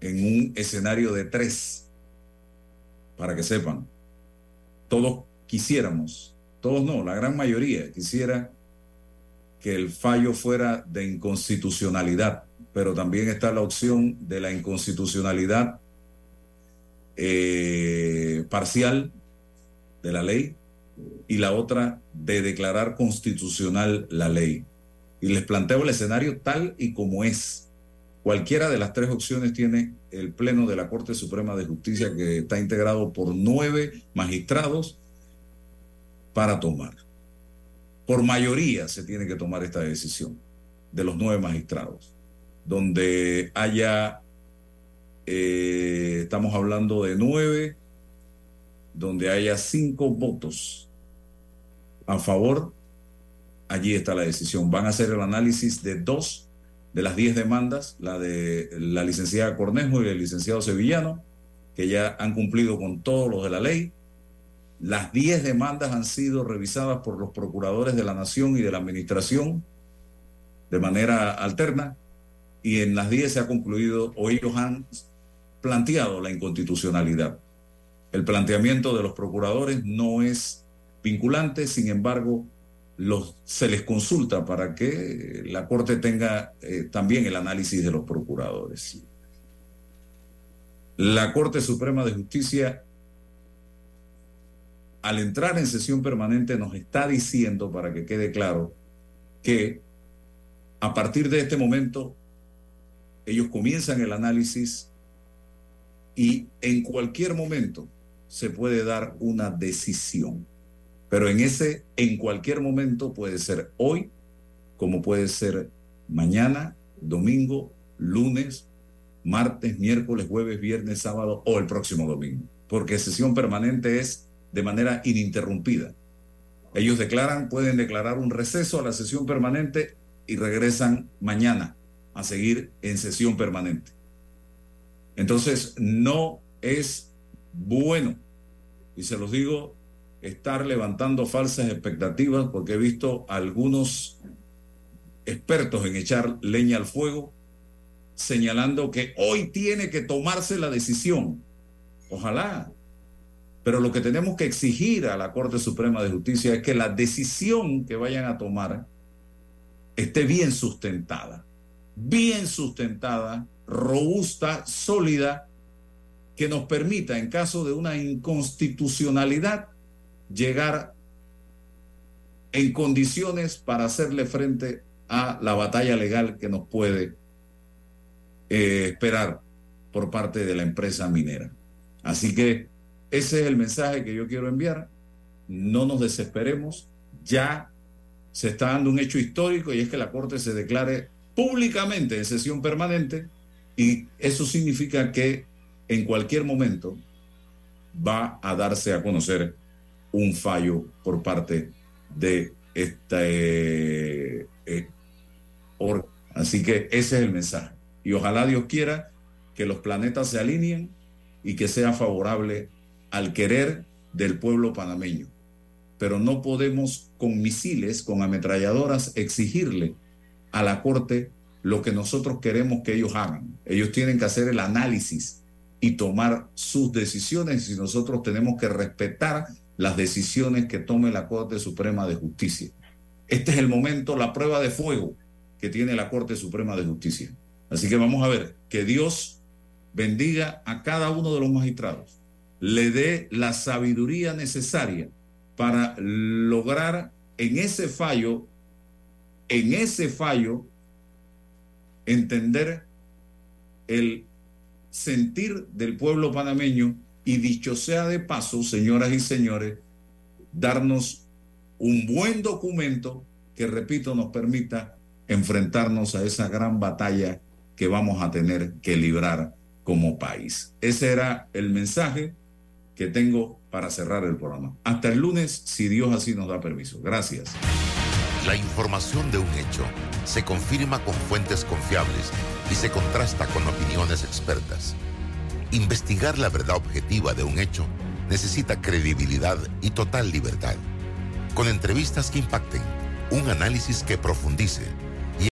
S3: en un escenario de tres, para que sepan, todos quisiéramos, todos no, la gran mayoría quisiera que el fallo fuera de inconstitucionalidad, pero también está la opción de la inconstitucionalidad eh, parcial de la ley y la otra de declarar constitucional la ley. Y les planteo el escenario tal y como es. Cualquiera de las tres opciones tiene el Pleno de la Corte Suprema de Justicia que está integrado por nueve magistrados para tomar. Por mayoría se tiene que tomar esta decisión de los nueve magistrados, donde haya, eh, estamos hablando de nueve, donde haya cinco votos a favor, allí está la decisión. Van a hacer el análisis de dos de las diez demandas, la de la licenciada Cornejo y el licenciado Sevillano, que ya han cumplido con todos los de la ley. Las diez demandas han sido revisadas por los procuradores de la Nación y de la Administración de manera alterna y en las 10 se ha concluido o ellos han planteado la inconstitucionalidad. El planteamiento de los procuradores no es vinculante, sin embargo, los, se les consulta para que la Corte tenga eh, también el análisis de los procuradores. La Corte Suprema de Justicia, al entrar en sesión permanente, nos está diciendo, para que quede claro, que a partir de este momento, ellos comienzan el análisis y en cualquier momento se puede dar una decisión. Pero en ese, en cualquier momento puede ser hoy, como puede ser mañana, domingo, lunes, martes, miércoles, jueves, viernes, sábado o el próximo domingo. Porque sesión permanente es de manera ininterrumpida. Ellos declaran, pueden declarar un receso a la sesión permanente y regresan mañana a seguir en sesión permanente. Entonces, no es bueno, y se los digo, estar levantando falsas expectativas porque he visto algunos expertos en echar leña al fuego señalando que hoy tiene que tomarse la decisión. Ojalá. Pero lo que tenemos que exigir a la Corte Suprema de Justicia es que la decisión que vayan a tomar esté bien sustentada, bien sustentada, robusta, sólida, que nos permita, en caso de una inconstitucionalidad, llegar en condiciones para hacerle frente a la batalla legal que nos puede eh, esperar por parte de la empresa minera. Así que ese es el mensaje que yo quiero enviar. No nos desesperemos, ya se está dando un hecho histórico y es que la Corte se declare públicamente en sesión permanente y eso significa que en cualquier momento va a darse a conocer un fallo por parte de este eh, Así que ese es el mensaje. Y ojalá Dios quiera que los planetas se alineen y que sea favorable al querer del pueblo panameño pero no podemos con misiles, con ametralladoras, exigirle a la Corte lo que nosotros queremos que ellos hagan. Ellos tienen que hacer el análisis y tomar sus decisiones y nosotros tenemos que respetar las decisiones que tome la Corte Suprema de Justicia. Este es el momento, la prueba de fuego que tiene la Corte Suprema de Justicia. Así que vamos a ver, que Dios bendiga a cada uno de los magistrados, le dé la sabiduría necesaria para lograr en ese fallo, en ese fallo, entender el sentir del pueblo panameño y dicho sea de paso, señoras y señores, darnos un buen documento que, repito, nos permita enfrentarnos a esa gran batalla que vamos a tener que librar como país. Ese era el mensaje que tengo para cerrar el programa. Hasta el lunes, si Dios así nos da permiso. Gracias.
S8: La información de un hecho se confirma con fuentes confiables y se contrasta con opiniones expertas. Investigar la verdad objetiva de un hecho necesita credibilidad y total libertad. Con entrevistas que impacten, un análisis que profundice